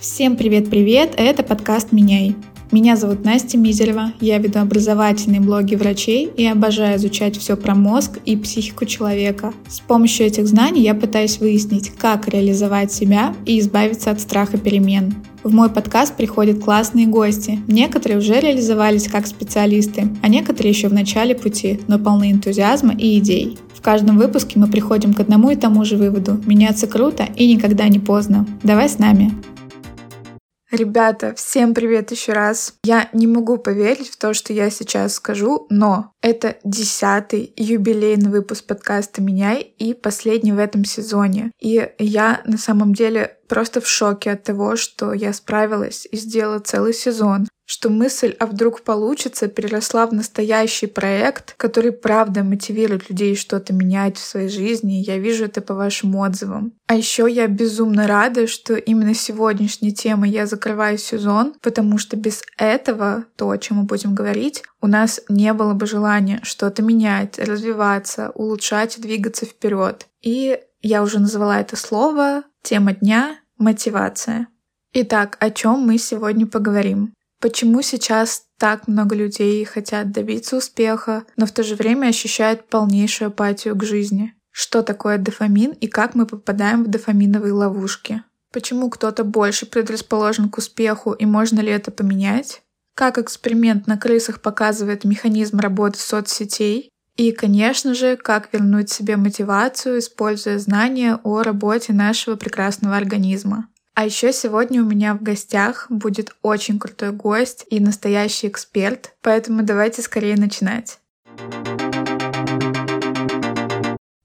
Всем привет-привет, это подкаст «Меняй». Меня зовут Настя Мизерева, я веду образовательные блоги врачей и обожаю изучать все про мозг и психику человека. С помощью этих знаний я пытаюсь выяснить, как реализовать себя и избавиться от страха перемен. В мой подкаст приходят классные гости. Некоторые уже реализовались как специалисты, а некоторые еще в начале пути, но полны энтузиазма и идей. В каждом выпуске мы приходим к одному и тому же выводу. Меняться круто и никогда не поздно. Давай с нами. Ребята, всем привет еще раз. Я не могу поверить в то, что я сейчас скажу, но это десятый юбилейный выпуск подкаста «Меняй» и последний в этом сезоне. И я на самом деле просто в шоке от того, что я справилась и сделала целый сезон что мысль «а вдруг получится» переросла в настоящий проект, который правда мотивирует людей что-то менять в своей жизни, я вижу это по вашим отзывам. А еще я безумно рада, что именно сегодняшней темой я закрываю сезон, потому что без этого, то, о чем мы будем говорить, у нас не было бы желания что-то менять, развиваться, улучшать двигаться вперед. И я уже назвала это слово, тема дня — мотивация. Итак, о чем мы сегодня поговорим? Почему сейчас так много людей хотят добиться успеха, но в то же время ощущают полнейшую апатию к жизни? Что такое дофамин и как мы попадаем в дофаминовые ловушки? Почему кто-то больше предрасположен к успеху и можно ли это поменять? Как эксперимент на крысах показывает механизм работы соцсетей? И, конечно же, как вернуть себе мотивацию, используя знания о работе нашего прекрасного организма. А еще сегодня у меня в гостях будет очень крутой гость и настоящий эксперт, поэтому давайте скорее начинать.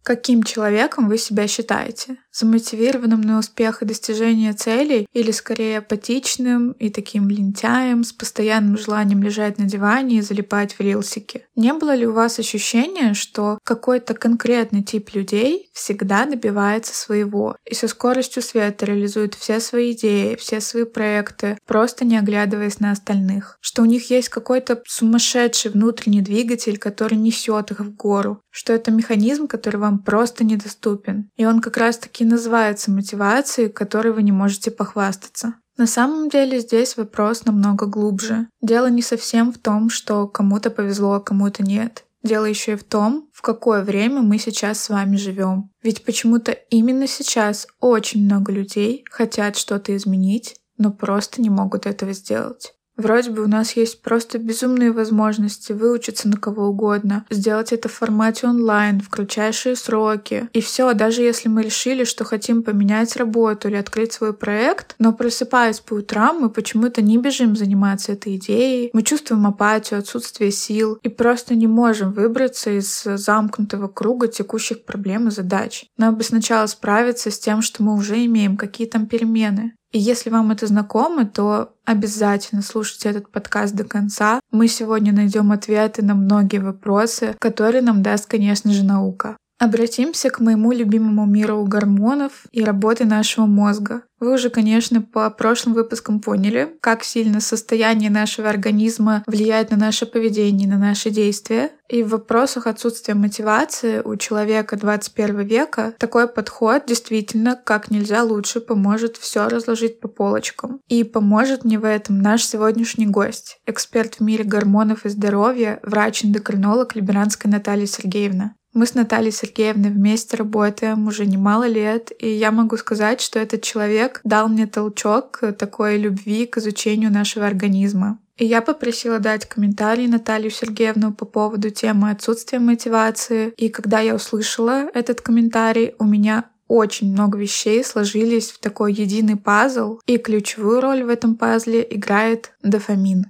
Каким человеком вы себя считаете? Замотивированным на успех и достижение целей или скорее апатичным и таким лентяем с постоянным желанием лежать на диване и залипать в рилсики? Не было ли у вас ощущения, что какой-то конкретный тип людей всегда добивается своего и со скоростью света реализует все свои идеи, все свои проекты, просто не оглядываясь на остальных? Что у них есть какой-то сумасшедший внутренний двигатель, который несет их в гору? Что это механизм, который вам вам просто недоступен. И он как раз-таки называется мотивацией, которой вы не можете похвастаться. На самом деле здесь вопрос намного глубже. Дело не совсем в том, что кому-то повезло, а кому-то нет. Дело еще и в том, в какое время мы сейчас с вами живем. Ведь почему-то именно сейчас очень много людей хотят что-то изменить, но просто не могут этого сделать. Вроде бы у нас есть просто безумные возможности выучиться на кого угодно, сделать это в формате онлайн, в кратчайшие сроки. И все, даже если мы решили, что хотим поменять работу или открыть свой проект, но просыпаясь по утрам, мы почему-то не бежим заниматься этой идеей, мы чувствуем апатию, отсутствие сил и просто не можем выбраться из замкнутого круга текущих проблем и задач. Нам бы сначала справиться с тем, что мы уже имеем, какие там перемены. И если вам это знакомо, то обязательно слушайте этот подкаст до конца. Мы сегодня найдем ответы на многие вопросы, которые нам даст, конечно же, наука. Обратимся к моему любимому миру гормонов и работы нашего мозга. Вы уже, конечно, по прошлым выпускам поняли, как сильно состояние нашего организма влияет на наше поведение, на наши действия. И в вопросах отсутствия мотивации у человека 21 века такой подход действительно как нельзя лучше поможет все разложить по полочкам. И поможет мне в этом наш сегодняшний гость, эксперт в мире гормонов и здоровья, врач-эндокринолог Либеранская Наталья Сергеевна. Мы с Натальей Сергеевной вместе работаем уже немало лет, и я могу сказать, что этот человек дал мне толчок такой любви к изучению нашего организма. И я попросила дать комментарий Наталью Сергеевну по поводу темы отсутствия мотивации. И когда я услышала этот комментарий, у меня очень много вещей сложились в такой единый пазл, и ключевую роль в этом пазле играет дофамин.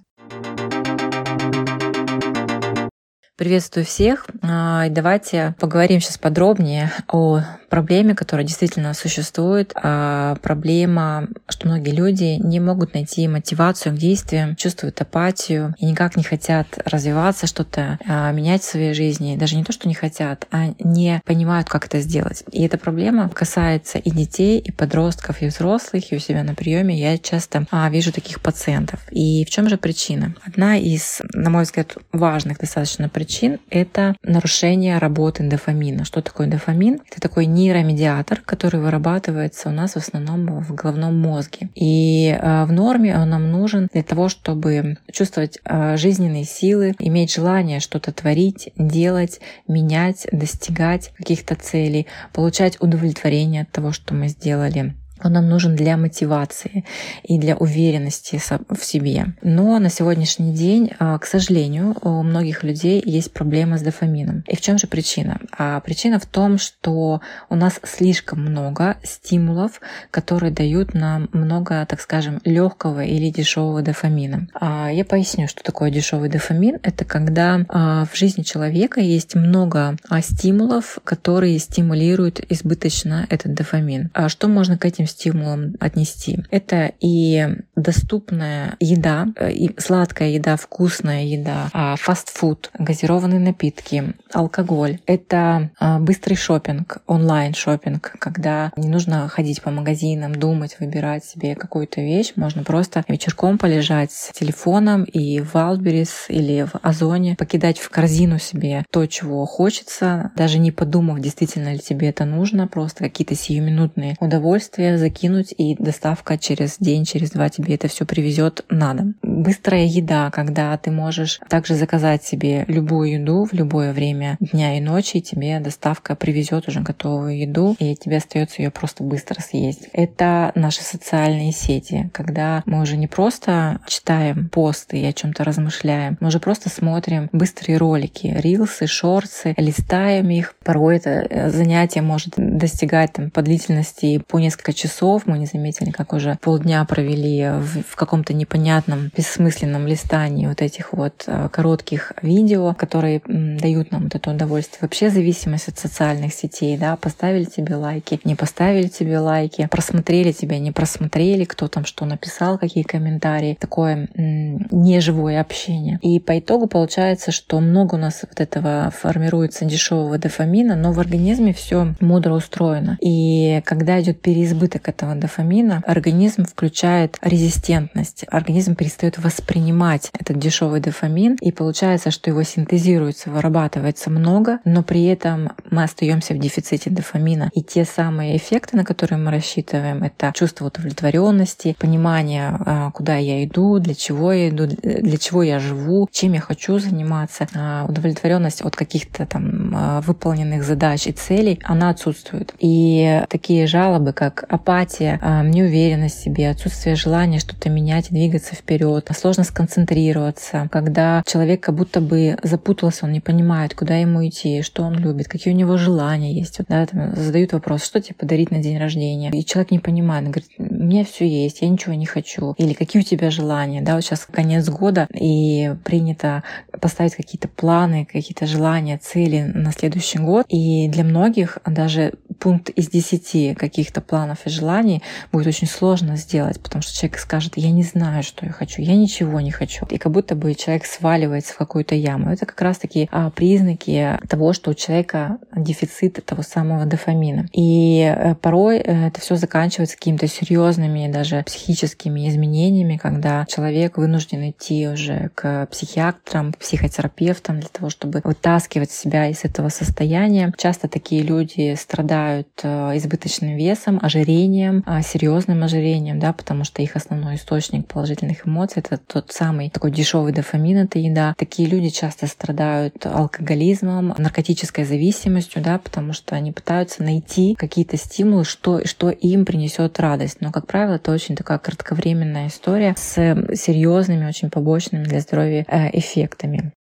Приветствую всех. А, давайте поговорим сейчас подробнее о проблеме, которая действительно существует. А проблема, что многие люди не могут найти мотивацию к действиям, чувствуют апатию и никак не хотят развиваться, что-то а, менять в своей жизни. Даже не то, что не хотят, а не понимают, как это сделать. И эта проблема касается и детей, и подростков, и взрослых, и у себя на приеме я часто вижу таких пациентов. И в чем же причина? Одна из, на мой взгляд, важных достаточно причин причин — это нарушение работы дофамина. Что такое дофамин? Это такой нейромедиатор, который вырабатывается у нас в основном в головном мозге. И в норме он нам нужен для того, чтобы чувствовать жизненные силы, иметь желание что-то творить, делать, менять, достигать каких-то целей, получать удовлетворение от того, что мы сделали он нам нужен для мотивации и для уверенности в себе. Но на сегодняшний день, а, к сожалению, у многих людей есть проблема с дофамином. И в чем же причина? А причина в том, что у нас слишком много стимулов, которые дают нам много, так скажем, легкого или дешевого дофамина. А я поясню, что такое дешевый дофамин. Это когда а, в жизни человека есть много стимулов, которые стимулируют избыточно этот дофамин. Что можно к этим стимулом отнести. Это и доступная еда, э, и сладкая еда, вкусная еда, а, фастфуд, газированные напитки, алкоголь. Это а, быстрый шопинг, онлайн шопинг, когда не нужно ходить по магазинам, думать, выбирать себе какую-то вещь. Можно просто вечерком полежать с телефоном и в Wildberries или в Озоне покидать в корзину себе то, чего хочется, даже не подумав, действительно ли тебе это нужно, просто какие-то сиюминутные удовольствия закинуть, и доставка через день, через два тебе это все привезет на дом. Быстрая еда, когда ты можешь также заказать себе любую еду в любое время дня и ночи, и тебе доставка привезет уже готовую еду, и тебе остается ее просто быстро съесть. Это наши социальные сети, когда мы уже не просто читаем посты и о чем-то размышляем, мы уже просто смотрим быстрые ролики, рилсы, шорты, листаем их. Порой это э, занятие может достигать там, по длительности по несколько часов часов, мы не заметили, как уже полдня провели в, в каком-то непонятном, бессмысленном листании вот этих вот э, коротких видео, которые дают нам вот это удовольствие. Вообще зависимость от социальных сетей, да, поставили тебе лайки, не поставили тебе лайки, просмотрели тебя, не просмотрели, кто там что написал, какие комментарии, такое неживое общение. И по итогу получается, что много у нас вот этого формируется дешевого дофамина, но в организме все мудро устроено. И когда идет переизбыток избыток этого дофамина, организм включает резистентность. Организм перестает воспринимать этот дешевый дофамин, и получается, что его синтезируется, вырабатывается много, но при этом мы остаемся в дефиците дофамина. И те самые эффекты, на которые мы рассчитываем, это чувство удовлетворенности, понимание, а, куда я иду, для чего я иду, для чего я живу, чем я хочу заниматься, а, удовлетворенность от каких-то там а, выполненных задач и целей, она отсутствует. И такие жалобы, как апатия, а, неуверенность в себе, отсутствие желания что-то менять и двигаться вперед, сложно сконцентрироваться, когда человек как будто бы запутался, он не понимает, куда ему идти, что он любит, какие у него желания есть. Вот, да, там задают вопрос, что тебе подарить на день рождения. И человек не понимает, он говорит, у меня все есть, я ничего не хочу. Или какие у тебя желания, да, вот сейчас конец года, и принято поставить какие-то планы, какие-то желания, цели на следующий год. И для многих даже пункт из десяти каких-то планов и желаний будет очень сложно сделать, потому что человек скажет, я не знаю, что я хочу, я ничего не хочу. И как будто бы человек сваливается в какую-то яму. Это как раз-таки а, признаки того, что у человека дефицит того самого дофамина. И э, порой э, это все заканчивается какими-то серьезными даже психическими изменениями, когда человек вынужден идти уже к психиатрам, к психотерапевтам для того, чтобы вытаскивать себя из этого состояния. Часто такие люди страдают э, избыточным весом, ожирением, ожирением, а, серьезным ожирением, да, потому что их основной источник положительных эмоций это тот самый такой дешевый дофамин, это еда. Такие люди часто страдают алкоголизмом, наркотической зависимостью, да, потому что они пытаются найти какие-то стимулы, что, что им принесет радость. Но, как правило, это очень такая кратковременная история с серьезными, очень побочными для здоровья э, эффектами.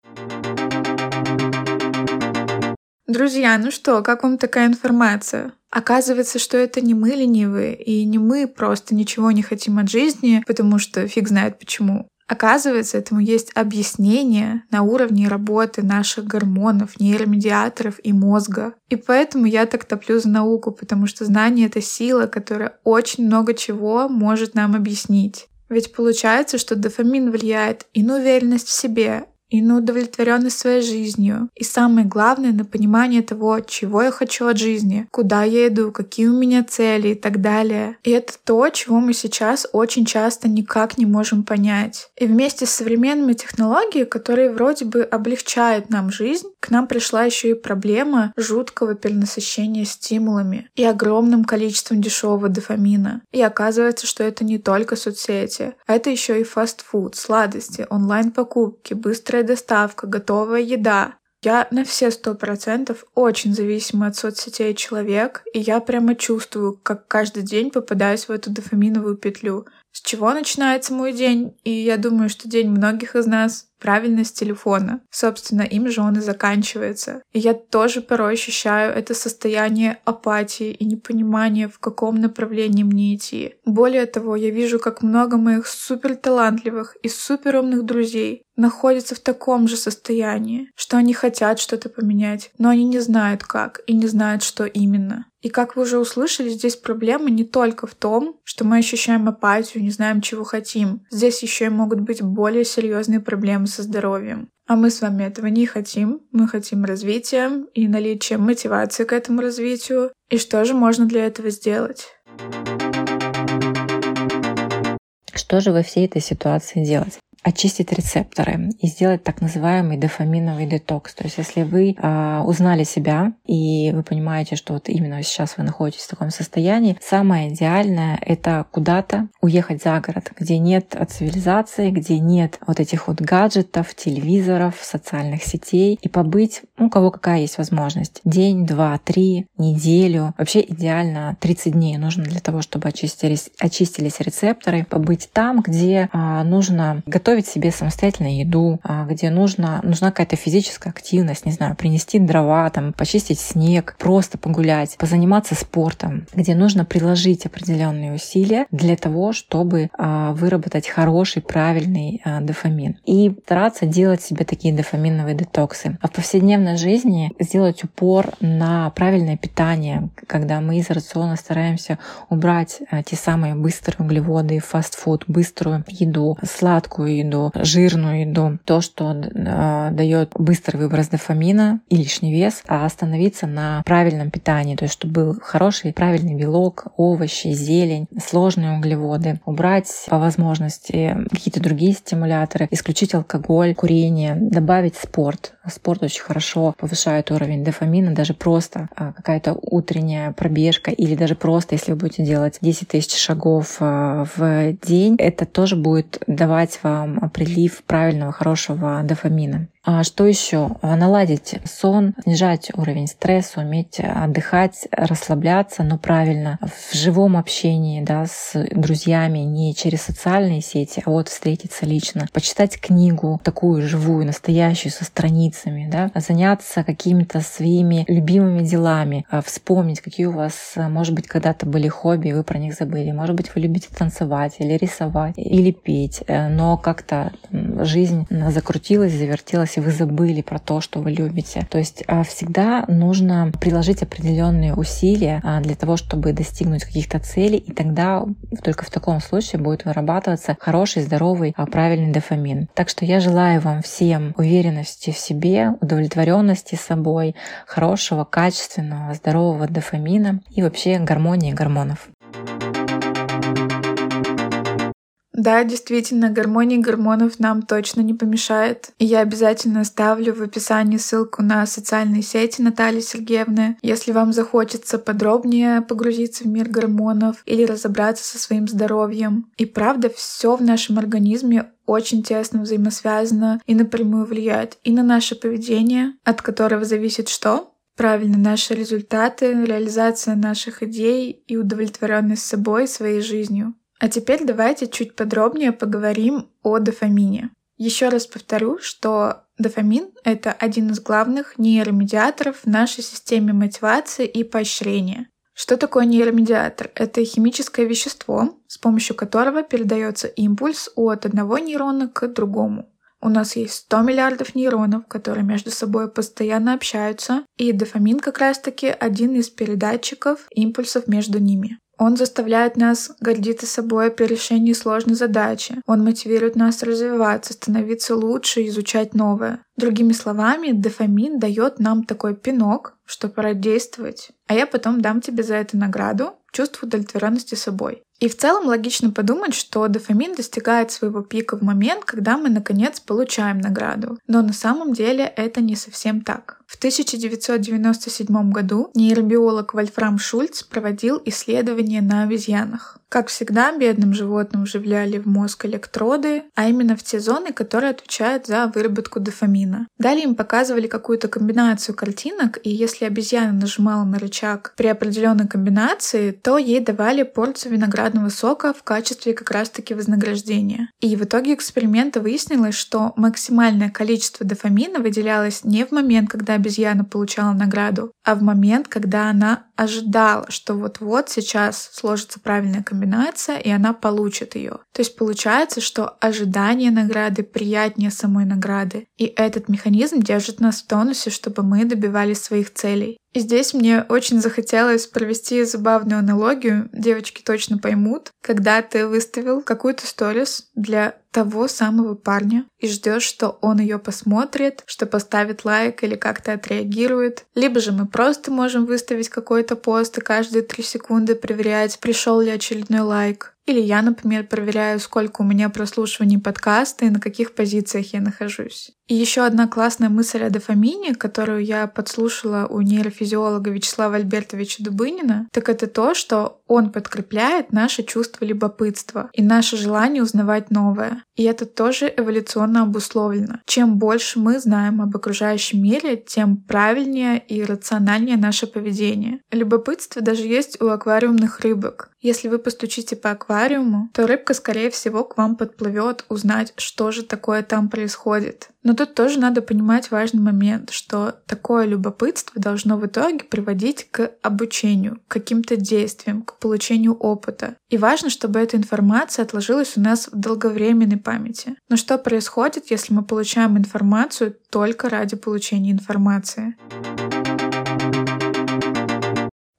Друзья, ну что, как вам такая информация? Оказывается, что это не мы ленивые, и не мы просто ничего не хотим от жизни, потому что фиг знает почему. Оказывается, этому есть объяснение на уровне работы наших гормонов, нейромедиаторов и мозга. И поэтому я так топлю за науку, потому что знание — это сила, которая очень много чего может нам объяснить. Ведь получается, что дофамин влияет и на уверенность в себе, и на удовлетворенность своей жизнью, и самое главное, на понимание того, чего я хочу от жизни, куда я иду, какие у меня цели и так далее. И это то, чего мы сейчас очень часто никак не можем понять. И вместе с современными технологиями, которые вроде бы облегчают нам жизнь, к нам пришла еще и проблема жуткого перенасыщения стимулами и огромным количеством дешевого дофамина. И оказывается, что это не только соцсети, а это еще и фастфуд, сладости, онлайн-покупки, быстрая быстрая доставка, готовая еда. Я на все сто процентов очень зависимый от соцсетей человек, и я прямо чувствую, как каждый день попадаюсь в эту дофаминовую петлю. С чего начинается мой день? И я думаю, что день многих из нас правильность телефона. Собственно, им же он и заканчивается. И я тоже порой ощущаю это состояние апатии и непонимания, в каком направлении мне идти. Более того, я вижу, как много моих суперталантливых и суперумных друзей находятся в таком же состоянии, что они хотят что-то поменять, но они не знают как и не знают, что именно. И как вы уже услышали, здесь проблема не только в том, что мы ощущаем апатию, не знаем, чего хотим. Здесь еще и могут быть более серьезные проблемы со здоровьем. А мы с вами этого не хотим. Мы хотим развития и наличия мотивации к этому развитию. И что же можно для этого сделать? Что же во всей этой ситуации делать? Очистить рецепторы и сделать так называемый дофаминовый детокс. То есть если вы э, узнали себя и вы понимаете, что вот именно сейчас вы находитесь в таком состоянии, самое идеальное — это куда-то уехать за город, где нет цивилизации, где нет вот этих вот гаджетов, телевизоров, социальных сетей, и побыть, ну, у кого какая есть возможность. День, два, три, неделю. Вообще идеально 30 дней нужно для того, чтобы очистились, очистились рецепторы, побыть там, где э, нужно готовить готовить себе самостоятельно еду, а, где нужно, нужна какая-то физическая активность, не знаю, принести дрова, там, почистить снег, просто погулять, позаниматься спортом, где нужно приложить определенные усилия для того, чтобы а, выработать хороший, правильный а, дофамин. И стараться делать себе такие дофаминовые детоксы. А в повседневной жизни сделать упор на правильное питание, когда мы из рациона стараемся убрать те самые быстрые углеводы, фастфуд, быструю еду, сладкую еду, жирную еду, то, что э, дает быстрый выброс дофамина и лишний вес, а остановиться на правильном питании, то есть чтобы был хороший правильный белок, овощи, зелень, сложные углеводы, убрать по возможности какие-то другие стимуляторы, исключить алкоголь, курение, добавить спорт. Спорт очень хорошо повышает уровень дофамина, даже просто а, какая-то утренняя пробежка или даже просто, если вы будете делать 10 тысяч шагов а, в день, это тоже будет давать вам прилив правильного, хорошего дофамина. А что еще? Наладить сон, снижать уровень стресса, уметь отдыхать, расслабляться, но правильно, в живом общении да, с друзьями, не через социальные сети, а вот встретиться лично, почитать книгу такую живую, настоящую, со страницами, да, заняться какими-то своими любимыми делами, а вспомнить, какие у вас, может быть, когда-то были хобби, вы про них забыли, может быть, вы любите танцевать или рисовать, или петь, э, но как-то жизнь закрутилась, завертелась, если вы забыли про то, что вы любите. То есть а, всегда нужно приложить определенные усилия а, для того, чтобы достигнуть каких-то целей, и тогда только в таком случае будет вырабатываться хороший, здоровый, а, правильный дофамин. Так что я желаю вам всем уверенности в себе, удовлетворенности собой, хорошего, качественного, здорового дофамина и вообще гармонии гормонов. Да, действительно, гармония гормонов нам точно не помешает. И я обязательно оставлю в описании ссылку на социальные сети Натальи Сергеевны. Если вам захочется подробнее погрузиться в мир гормонов или разобраться со своим здоровьем. И правда, все в нашем организме очень тесно взаимосвязано и напрямую влияет и на наше поведение, от которого зависит что? Правильно, наши результаты, реализация наших идей и удовлетворенность собой, своей жизнью. А теперь давайте чуть подробнее поговорим о дофамине. Еще раз повторю, что дофамин — это один из главных нейромедиаторов в нашей системе мотивации и поощрения. Что такое нейромедиатор? Это химическое вещество, с помощью которого передается импульс от одного нейрона к другому. У нас есть 100 миллиардов нейронов, которые между собой постоянно общаются, и дофамин как раз-таки один из передатчиков импульсов между ними. Он заставляет нас гордиться собой при решении сложной задачи. Он мотивирует нас развиваться, становиться лучше, изучать новое. Другими словами, дофамин дает нам такой пинок, что пора действовать. А я потом дам тебе за это награду, чувство удовлетворенности собой. И в целом логично подумать, что дофамин достигает своего пика в момент, когда мы наконец получаем награду. Но на самом деле это не совсем так. В 1997 году нейробиолог Вольфрам Шульц проводил исследования на обезьянах. Как всегда, бедным животным вживляли в мозг электроды, а именно в те зоны, которые отвечают за выработку дофамина. Далее им показывали какую-то комбинацию картинок, и если обезьяна нажимала на рычаг при определенной комбинации, то ей давали порцию виноградного сока в качестве как раз-таки вознаграждения. И в итоге эксперимента выяснилось, что максимальное количество дофамина выделялось не в момент, когда обезьяна получала награду, а в момент, когда она ожидала, что вот-вот сейчас сложится правильная комбинация, и она получит ее. То есть получается, что ожидание награды приятнее самой награды. И этот механизм держит нас в тонусе, чтобы мы добивались своих целей. И здесь мне очень захотелось провести забавную аналогию, девочки точно поймут, когда ты выставил какую-то сторис для того самого парня и ждешь, что он ее посмотрит, что поставит лайк или как-то отреагирует. Либо же мы просто можем выставить какой-то пост и каждые три секунды проверять, пришел ли очередной лайк. Или я, например, проверяю, сколько у меня прослушиваний подкаста и на каких позициях я нахожусь. И еще одна классная мысль о дофамине, которую я подслушала у нейрофизиолога Вячеслава Альбертовича Дубынина, так это то, что он подкрепляет наше чувство любопытства и наше желание узнавать новое. И это тоже эволюционно обусловлено. Чем больше мы знаем об окружающем мире, тем правильнее и рациональнее наше поведение. Любопытство даже есть у аквариумных рыбок. Если вы постучите по аквариуму, то рыбка, скорее всего, к вам подплывет узнать, что же такое там происходит. Но тут тоже надо понимать важный момент, что такое любопытство должно в итоге приводить к обучению, к каким-то действиям, к получению опыта. И важно, чтобы эта информация отложилась у нас в долговременной памяти. Но что происходит, если мы получаем информацию только ради получения информации?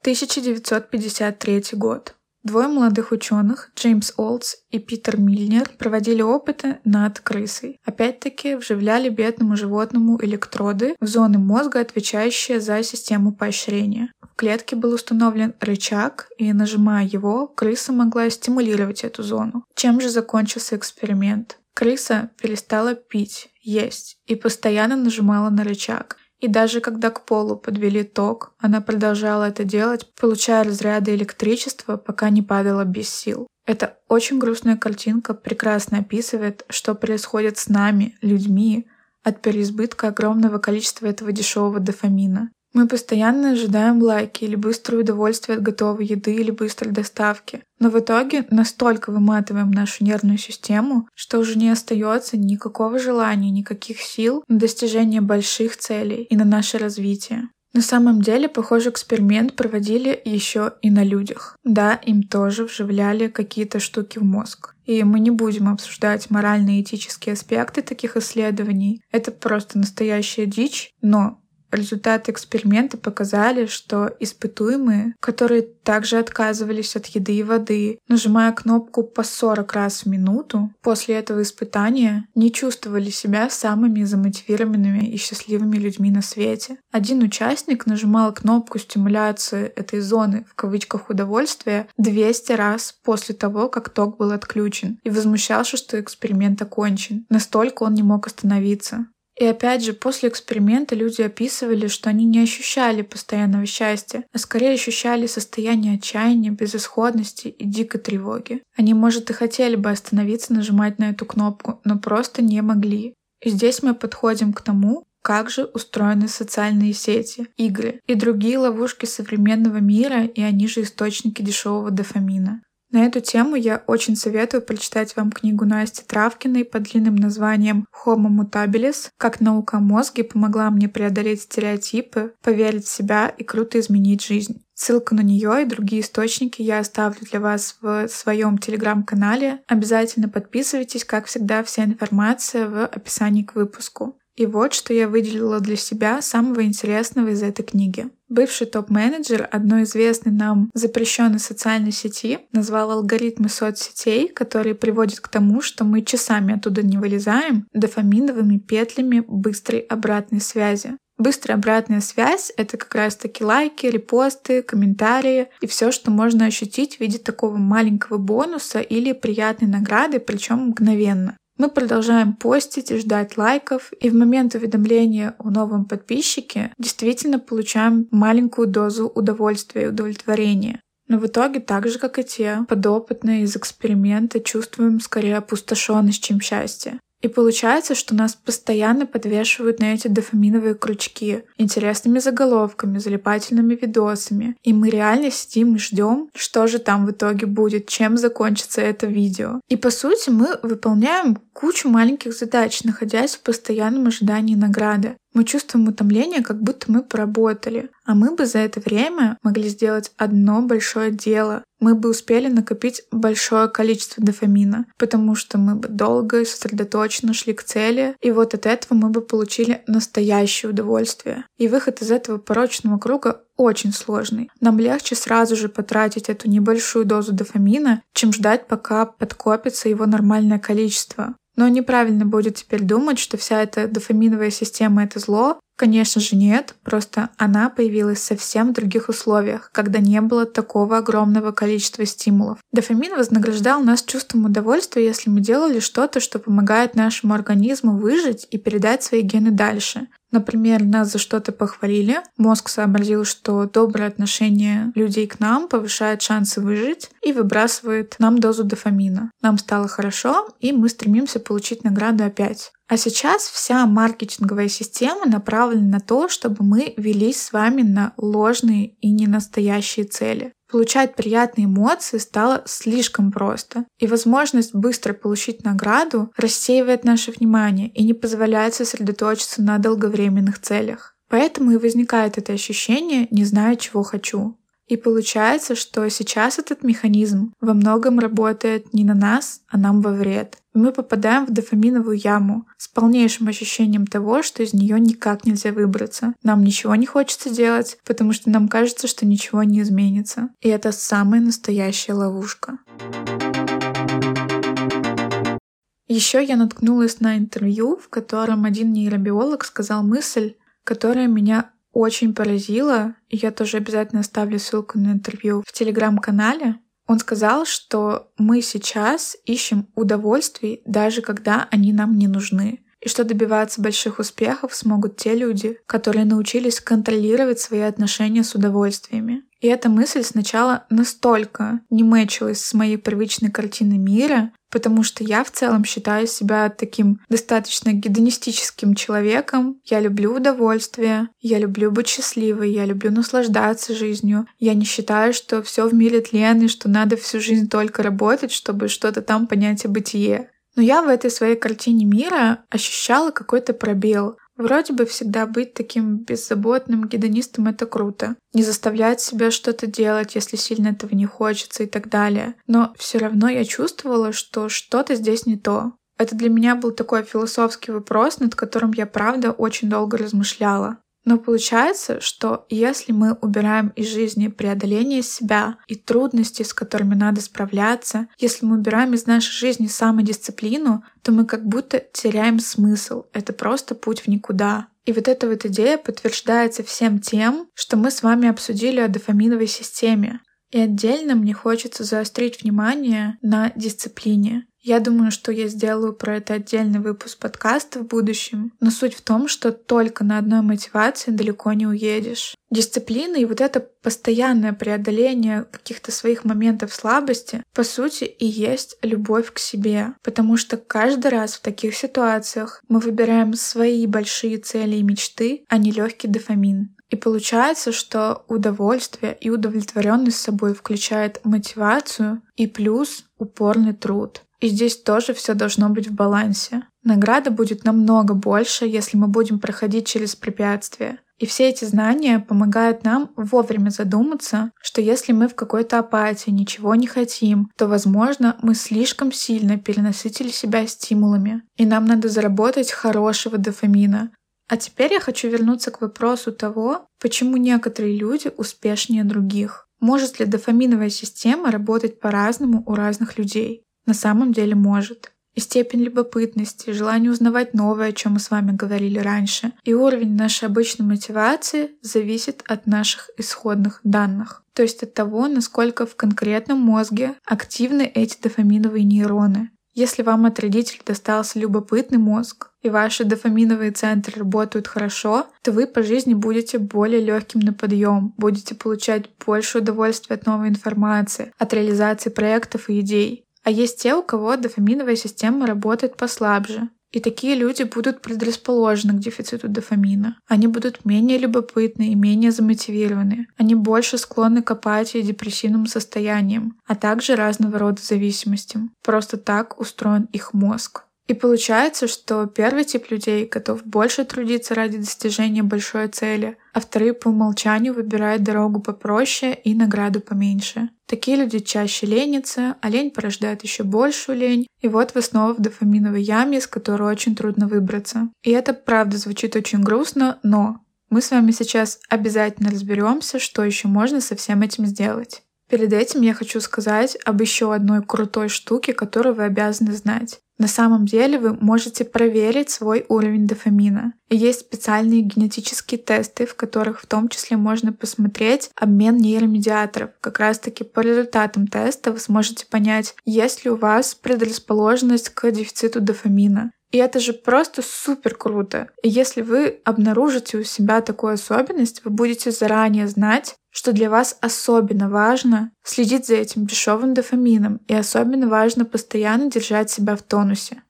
1953 год. Двое молодых ученых, Джеймс Олдс и Питер Мильнер, проводили опыты над крысой. Опять-таки вживляли бедному животному электроды в зоны мозга, отвечающие за систему поощрения. В клетке был установлен рычаг, и нажимая его, крыса могла стимулировать эту зону. Чем же закончился эксперимент? Крыса перестала пить, есть и постоянно нажимала на рычаг. И даже когда к полу подвели ток, она продолжала это делать, получая разряды электричества, пока не падала без сил. Это очень грустная картинка прекрасно описывает, что происходит с нами, людьми, от переизбытка огромного количества этого дешевого дофамина. Мы постоянно ожидаем лайки или быстрое удовольствие от готовой еды или быстрой доставки. Но в итоге настолько выматываем нашу нервную систему, что уже не остается никакого желания, никаких сил на достижение больших целей и на наше развитие. На самом деле, похожий эксперимент проводили еще и на людях. Да, им тоже вживляли какие-то штуки в мозг. И мы не будем обсуждать моральные и этические аспекты таких исследований. Это просто настоящая дичь, но Результаты эксперимента показали, что испытуемые, которые также отказывались от еды и воды, нажимая кнопку по 40 раз в минуту, после этого испытания не чувствовали себя самыми замотивированными и счастливыми людьми на свете. Один участник нажимал кнопку стимуляции этой зоны в кавычках удовольствия 200 раз после того, как ток был отключен, и возмущался, что эксперимент окончен. Настолько он не мог остановиться. И опять же, после эксперимента люди описывали, что они не ощущали постоянного счастья, а скорее ощущали состояние отчаяния, безысходности и дикой тревоги. Они, может, и хотели бы остановиться нажимать на эту кнопку, но просто не могли. И здесь мы подходим к тому, как же устроены социальные сети, игры и другие ловушки современного мира, и они же источники дешевого дофамина. На эту тему я очень советую прочитать вам книгу Насти Травкиной под длинным названием «Homo mutabilis. Как наука о мозге помогла мне преодолеть стереотипы, поверить в себя и круто изменить жизнь». Ссылку на нее и другие источники я оставлю для вас в своем телеграм-канале. Обязательно подписывайтесь, как всегда, вся информация в описании к выпуску. И вот что я выделила для себя самого интересного из этой книги. Бывший топ-менеджер одной известной нам запрещенной социальной сети назвал алгоритмы соцсетей, которые приводят к тому, что мы часами оттуда не вылезаем, дофаминовыми петлями быстрой обратной связи. Быстрая обратная связь — это как раз-таки лайки, репосты, комментарии и все, что можно ощутить в виде такого маленького бонуса или приятной награды, причем мгновенно. Мы продолжаем постить и ждать лайков, и в момент уведомления о новом подписчике действительно получаем маленькую дозу удовольствия и удовлетворения. Но в итоге, так же как и те, подопытные из эксперимента чувствуем скорее опустошенность, чем счастье. И получается, что нас постоянно подвешивают на эти дофаминовые крючки интересными заголовками, залипательными видосами. И мы реально сидим и ждем, что же там в итоге будет, чем закончится это видео. И по сути мы выполняем кучу маленьких задач, находясь в постоянном ожидании награды. Мы чувствуем утомление, как будто мы поработали, а мы бы за это время могли сделать одно большое дело. Мы бы успели накопить большое количество дофамина, потому что мы бы долго и сосредоточенно шли к цели, и вот от этого мы бы получили настоящее удовольствие. И выход из этого порочного круга очень сложный. Нам легче сразу же потратить эту небольшую дозу дофамина, чем ждать, пока подкопится его нормальное количество. Но неправильно будет теперь думать, что вся эта дофаминовая система — это зло. Конечно же нет, просто она появилась совсем в других условиях, когда не было такого огромного количества стимулов. Дофамин вознаграждал нас чувством удовольствия, если мы делали что-то, что помогает нашему организму выжить и передать свои гены дальше. Например, нас за что-то похвалили, мозг сообразил, что доброе отношение людей к нам повышает шансы выжить и выбрасывает нам дозу дофамина. Нам стало хорошо, и мы стремимся получить награду опять. А сейчас вся маркетинговая система направлена на то, чтобы мы велись с вами на ложные и ненастоящие цели. Получать приятные эмоции стало слишком просто, и возможность быстро получить награду рассеивает наше внимание и не позволяет сосредоточиться на долговременных целях. Поэтому и возникает это ощущение «не знаю, чего хочу». И получается, что сейчас этот механизм во многом работает не на нас, а нам во вред. мы попадаем в дофаминовую яму с полнейшим ощущением того, что из нее никак нельзя выбраться. Нам ничего не хочется делать, потому что нам кажется, что ничего не изменится. И это самая настоящая ловушка. Еще я наткнулась на интервью, в котором один нейробиолог сказал мысль, которая меня очень поразило, и я тоже обязательно оставлю ссылку на интервью в телеграм-канале. Он сказал, что мы сейчас ищем удовольствий, даже когда они нам не нужны. И что добиваться больших успехов смогут те люди, которые научились контролировать свои отношения с удовольствиями. И эта мысль сначала настолько не мэчилась с моей привычной картиной мира, потому что я в целом считаю себя таким достаточно гедонистическим человеком. Я люблю удовольствие, я люблю быть счастливой, я люблю наслаждаться жизнью. Я не считаю, что все в мире тлен и что надо всю жизнь только работать, чтобы что-то там понять о бытие. Но я в этой своей картине мира ощущала какой-то пробел. Вроде бы всегда быть таким беззаботным гедонистом — это круто. Не заставлять себя что-то делать, если сильно этого не хочется и так далее. Но все равно я чувствовала, что что-то здесь не то. Это для меня был такой философский вопрос, над которым я, правда, очень долго размышляла. Но получается, что если мы убираем из жизни преодоление себя и трудности, с которыми надо справляться, если мы убираем из нашей жизни самодисциплину, то мы как будто теряем смысл. Это просто путь в никуда. И вот эта вот идея подтверждается всем тем, что мы с вами обсудили о дофаминовой системе. И отдельно мне хочется заострить внимание на дисциплине. Я думаю, что я сделаю про это отдельный выпуск подкаста в будущем. Но суть в том, что только на одной мотивации далеко не уедешь. Дисциплина и вот это постоянное преодоление каких-то своих моментов слабости, по сути, и есть любовь к себе. Потому что каждый раз в таких ситуациях мы выбираем свои большие цели и мечты, а не легкий дофамин. И получается, что удовольствие и удовлетворенность собой включает мотивацию и плюс упорный труд. И здесь тоже все должно быть в балансе. Награда будет намного больше, если мы будем проходить через препятствия. И все эти знания помогают нам вовремя задуматься, что если мы в какой-то апатии ничего не хотим, то, возможно, мы слишком сильно перенасытили себя стимулами, и нам надо заработать хорошего дофамина. А теперь я хочу вернуться к вопросу того, почему некоторые люди успешнее других. Может ли дофаминовая система работать по-разному у разных людей? На самом деле может и степень любопытности, желание узнавать новое, о чем мы с вами говорили раньше, и уровень нашей обычной мотивации зависит от наших исходных данных, то есть от того, насколько в конкретном мозге активны эти дофаминовые нейроны. Если вам от родителей достался любопытный мозг, и ваши дофаминовые центры работают хорошо, то вы по жизни будете более легким на подъем, будете получать больше удовольствия от новой информации, от реализации проектов и идей. А есть те, у кого дофаминовая система работает послабже. И такие люди будут предрасположены к дефициту дофамина. Они будут менее любопытны и менее замотивированы. Они больше склонны к апатии и депрессивным состояниям, а также разного рода зависимостям. Просто так устроен их мозг. И получается, что первый тип людей готов больше трудиться ради достижения большой цели, а вторые по умолчанию выбирают дорогу попроще и награду поменьше. Такие люди чаще ленятся, а лень порождает еще большую лень, и вот вы снова в дофаминовой яме, из которой очень трудно выбраться. И это правда звучит очень грустно, но мы с вами сейчас обязательно разберемся, что еще можно со всем этим сделать. Перед этим я хочу сказать об еще одной крутой штуке, которую вы обязаны знать. На самом деле вы можете проверить свой уровень дофамина. Есть специальные генетические тесты, в которых в том числе можно посмотреть обмен нейромедиаторов. Как раз таки по результатам теста вы сможете понять, есть ли у вас предрасположенность к дефициту дофамина. И это же просто супер круто. И если вы обнаружите у себя такую особенность, вы будете заранее знать, что для вас особенно важно следить за этим дешевым дофамином, и особенно важно постоянно держать себя в тонусе.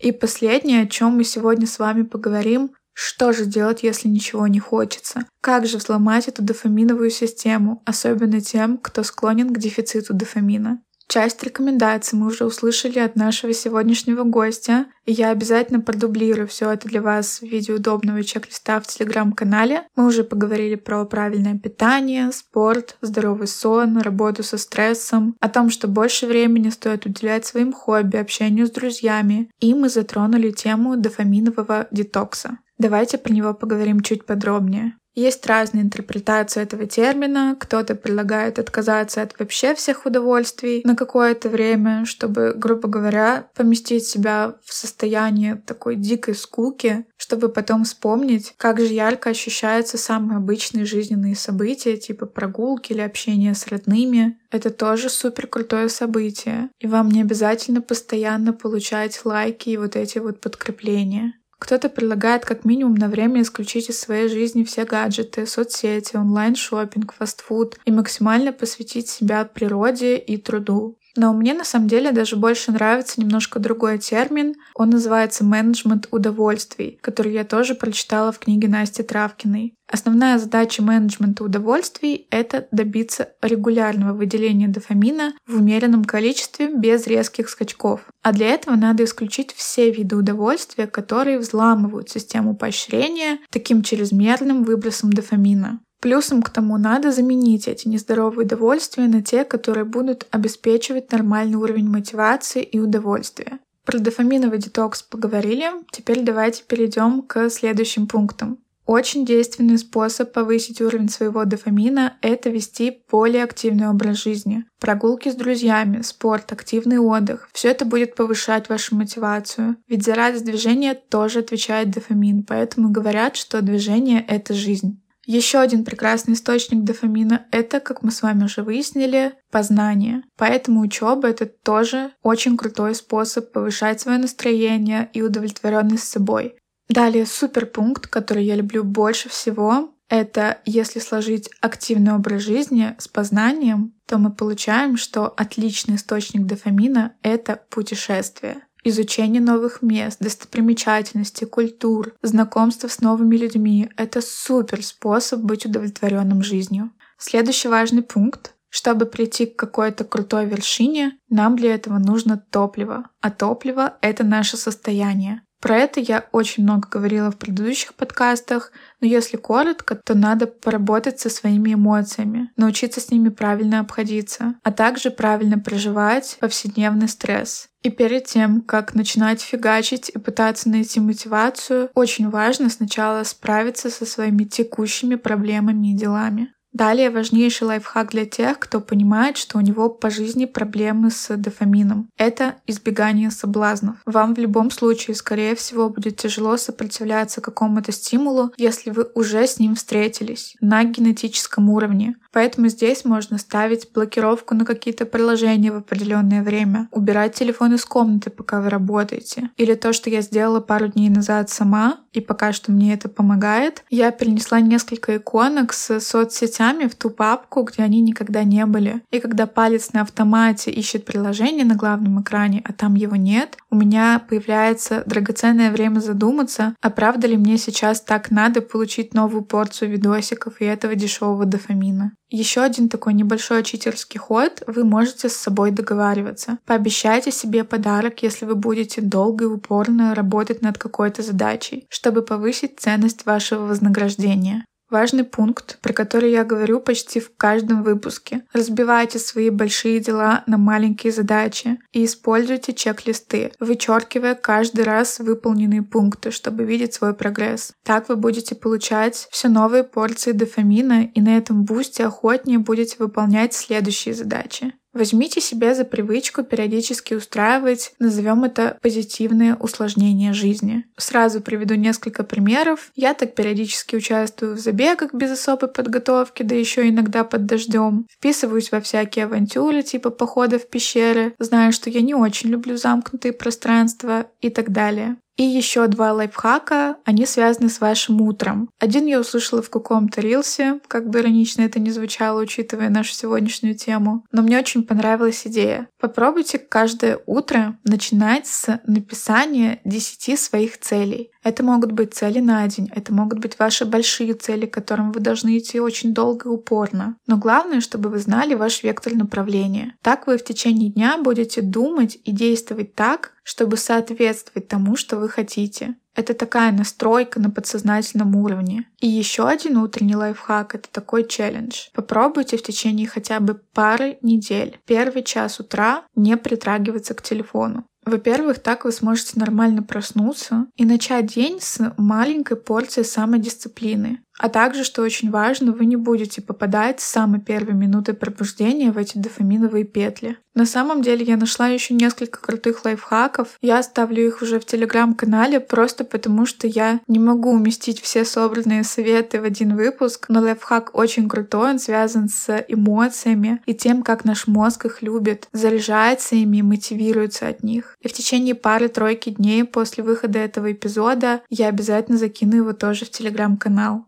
И последнее, о чем мы сегодня с вами поговорим, что же делать, если ничего не хочется? Как же взломать эту дофаминовую систему, особенно тем, кто склонен к дефициту дофамина? Часть рекомендаций мы уже услышали от нашего сегодняшнего гостя, и я обязательно продублирую все это для вас в виде удобного чек-листа в телеграм-канале. Мы уже поговорили про правильное питание, спорт, здоровый сон, работу со стрессом, о том, что больше времени стоит уделять своим хобби, общению с друзьями, и мы затронули тему дофаминового детокса. Давайте про него поговорим чуть подробнее. Есть разные интерпретации этого термина. Кто-то предлагает отказаться от вообще всех удовольствий на какое-то время, чтобы, грубо говоря, поместить себя в состояние такой дикой скуки, чтобы потом вспомнить, как же ярко ощущаются самые обычные жизненные события, типа прогулки или общение с родными. Это тоже супер крутое событие. И вам не обязательно постоянно получать лайки и вот эти вот подкрепления. Кто-то предлагает как минимум на время исключить из своей жизни все гаджеты, соцсети, онлайн-шопинг, фастфуд и максимально посвятить себя природе и труду. Но мне на самом деле даже больше нравится немножко другой термин. Он называется менеджмент удовольствий, который я тоже прочитала в книге Насти Травкиной. Основная задача менеджмента удовольствий — это добиться регулярного выделения дофамина в умеренном количестве без резких скачков. А для этого надо исключить все виды удовольствия, которые взламывают систему поощрения таким чрезмерным выбросом дофамина. Плюсом к тому надо заменить эти нездоровые удовольствия на те, которые будут обеспечивать нормальный уровень мотивации и удовольствия. Про дофаминовый детокс поговорили, теперь давайте перейдем к следующим пунктам. Очень действенный способ повысить уровень своего дофамина – это вести более активный образ жизни. Прогулки с друзьями, спорт, активный отдых – все это будет повышать вашу мотивацию. Ведь за радость движения тоже отвечает дофамин, поэтому говорят, что движение – это жизнь. Еще один прекрасный источник дофамина — это, как мы с вами уже выяснили, познание. Поэтому учеба — это тоже очень крутой способ повышать свое настроение и удовлетворенность собой. Далее суперпункт, который я люблю больше всего, это если сложить активный образ жизни с познанием, то мы получаем, что отличный источник дофамина — это путешествие. Изучение новых мест, достопримечательностей, культур, знакомство с новыми людьми — это супер способ быть удовлетворенным жизнью. Следующий важный пункт. Чтобы прийти к какой-то крутой вершине, нам для этого нужно топливо. А топливо — это наше состояние. Про это я очень много говорила в предыдущих подкастах, но если коротко, то надо поработать со своими эмоциями, научиться с ними правильно обходиться, а также правильно проживать повседневный стресс. И перед тем, как начинать фигачить и пытаться найти мотивацию, очень важно сначала справиться со своими текущими проблемами и делами. Далее важнейший лайфхак для тех, кто понимает, что у него по жизни проблемы с дофамином. Это избегание соблазнов. Вам в любом случае, скорее всего, будет тяжело сопротивляться какому-то стимулу, если вы уже с ним встретились на генетическом уровне. Поэтому здесь можно ставить блокировку на какие-то приложения в определенное время, убирать телефон из комнаты, пока вы работаете. Или то, что я сделала пару дней назад сама, и пока что мне это помогает, я перенесла несколько иконок с соцсетями в ту папку, где они никогда не были. И когда палец на автомате ищет приложение на главном экране, а там его нет, у меня появляется драгоценное время задуматься, а правда ли мне сейчас так надо получить новую порцию видосиков и этого дешевого дофамина. Еще один такой небольшой читерский ход. Вы можете с собой договариваться. Пообещайте себе подарок, если вы будете долго и упорно работать над какой-то задачей, чтобы повысить ценность вашего вознаграждения. Важный пункт, про который я говорю почти в каждом выпуске. Разбивайте свои большие дела на маленькие задачи и используйте чек-листы, вычеркивая каждый раз выполненные пункты, чтобы видеть свой прогресс. Так вы будете получать все новые порции дофамина и на этом бусте охотнее будете выполнять следующие задачи. Возьмите себе за привычку периодически устраивать, назовем это, позитивные усложнения жизни. Сразу приведу несколько примеров. Я так периодически участвую в забегах без особой подготовки, да еще иногда под дождем. Вписываюсь во всякие авантюры, типа похода в пещеры, знаю, что я не очень люблю замкнутые пространства и так далее. И еще два лайфхака, они связаны с вашим утром. Один я услышала в каком-то рилсе, как бы иронично это ни звучало, учитывая нашу сегодняшнюю тему, но мне очень понравилась идея. Попробуйте каждое утро начинать с написания 10 своих целей. Это могут быть цели на день, это могут быть ваши большие цели, к которым вы должны идти очень долго и упорно. Но главное, чтобы вы знали ваш вектор направления. Так вы в течение дня будете думать и действовать так, чтобы соответствовать тому, что вы хотите. Это такая настройка на подсознательном уровне. И еще один утренний лайфхак — это такой челлендж. Попробуйте в течение хотя бы пары недель первый час утра не притрагиваться к телефону. Во-первых, так вы сможете нормально проснуться и начать день с маленькой порции самодисциплины. А также, что очень важно, вы не будете попадать с самой первой минуты пробуждения в эти дофаминовые петли. На самом деле я нашла еще несколько крутых лайфхаков. Я оставлю их уже в телеграм-канале просто потому, что я не могу уместить все собранные советы в один выпуск. Но лайфхак очень крутой, он связан с эмоциями и тем, как наш мозг их любит, заряжается ими и мотивируется от них. И в течение пары-тройки дней после выхода этого эпизода я обязательно закину его тоже в телеграм-канал.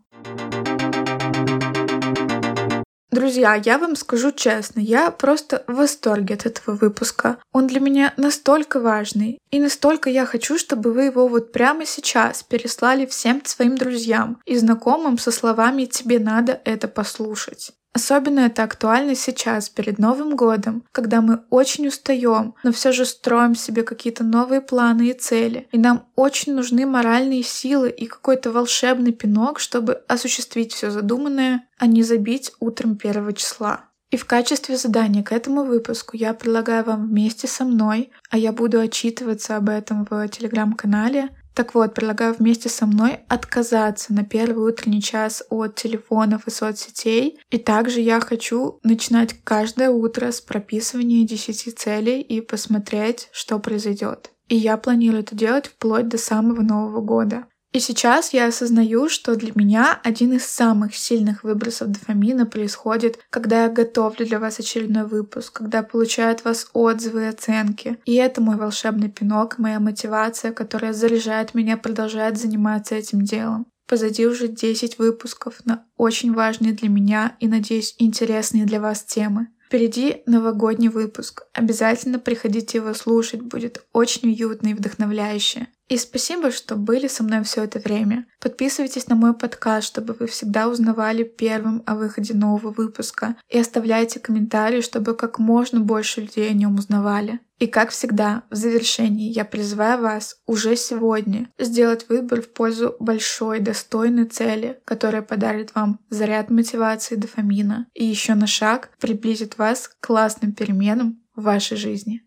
Друзья, я вам скажу честно, я просто в восторге от этого выпуска. Он для меня настолько важный, и настолько я хочу, чтобы вы его вот прямо сейчас переслали всем своим друзьям и знакомым со словами «тебе надо это послушать». Особенно это актуально сейчас, перед Новым годом, когда мы очень устаем, но все же строим себе какие-то новые планы и цели. И нам очень нужны моральные силы и какой-то волшебный пинок, чтобы осуществить все задуманное, а не забить утром первого числа. И в качестве задания к этому выпуску я предлагаю вам вместе со мной, а я буду отчитываться об этом в телеграм-канале, так вот, предлагаю вместе со мной отказаться на первый утренний час от телефонов и соцсетей. И также я хочу начинать каждое утро с прописывания 10 целей и посмотреть, что произойдет. И я планирую это делать вплоть до самого Нового года. И сейчас я осознаю, что для меня один из самых сильных выбросов дофамина происходит, когда я готовлю для вас очередной выпуск, когда получаю от вас отзывы и оценки. И это мой волшебный пинок, моя мотивация, которая заряжает меня продолжать заниматься этим делом. Позади уже 10 выпусков на очень важные для меня и, надеюсь, интересные для вас темы. Впереди новогодний выпуск. Обязательно приходите его слушать, будет очень уютно и вдохновляюще. И спасибо, что были со мной все это время. Подписывайтесь на мой подкаст, чтобы вы всегда узнавали первым о выходе нового выпуска. И оставляйте комментарии, чтобы как можно больше людей о нем узнавали. И как всегда, в завершении я призываю вас уже сегодня сделать выбор в пользу большой, достойной цели, которая подарит вам заряд мотивации дофамина и еще на шаг приблизит вас к классным переменам в вашей жизни.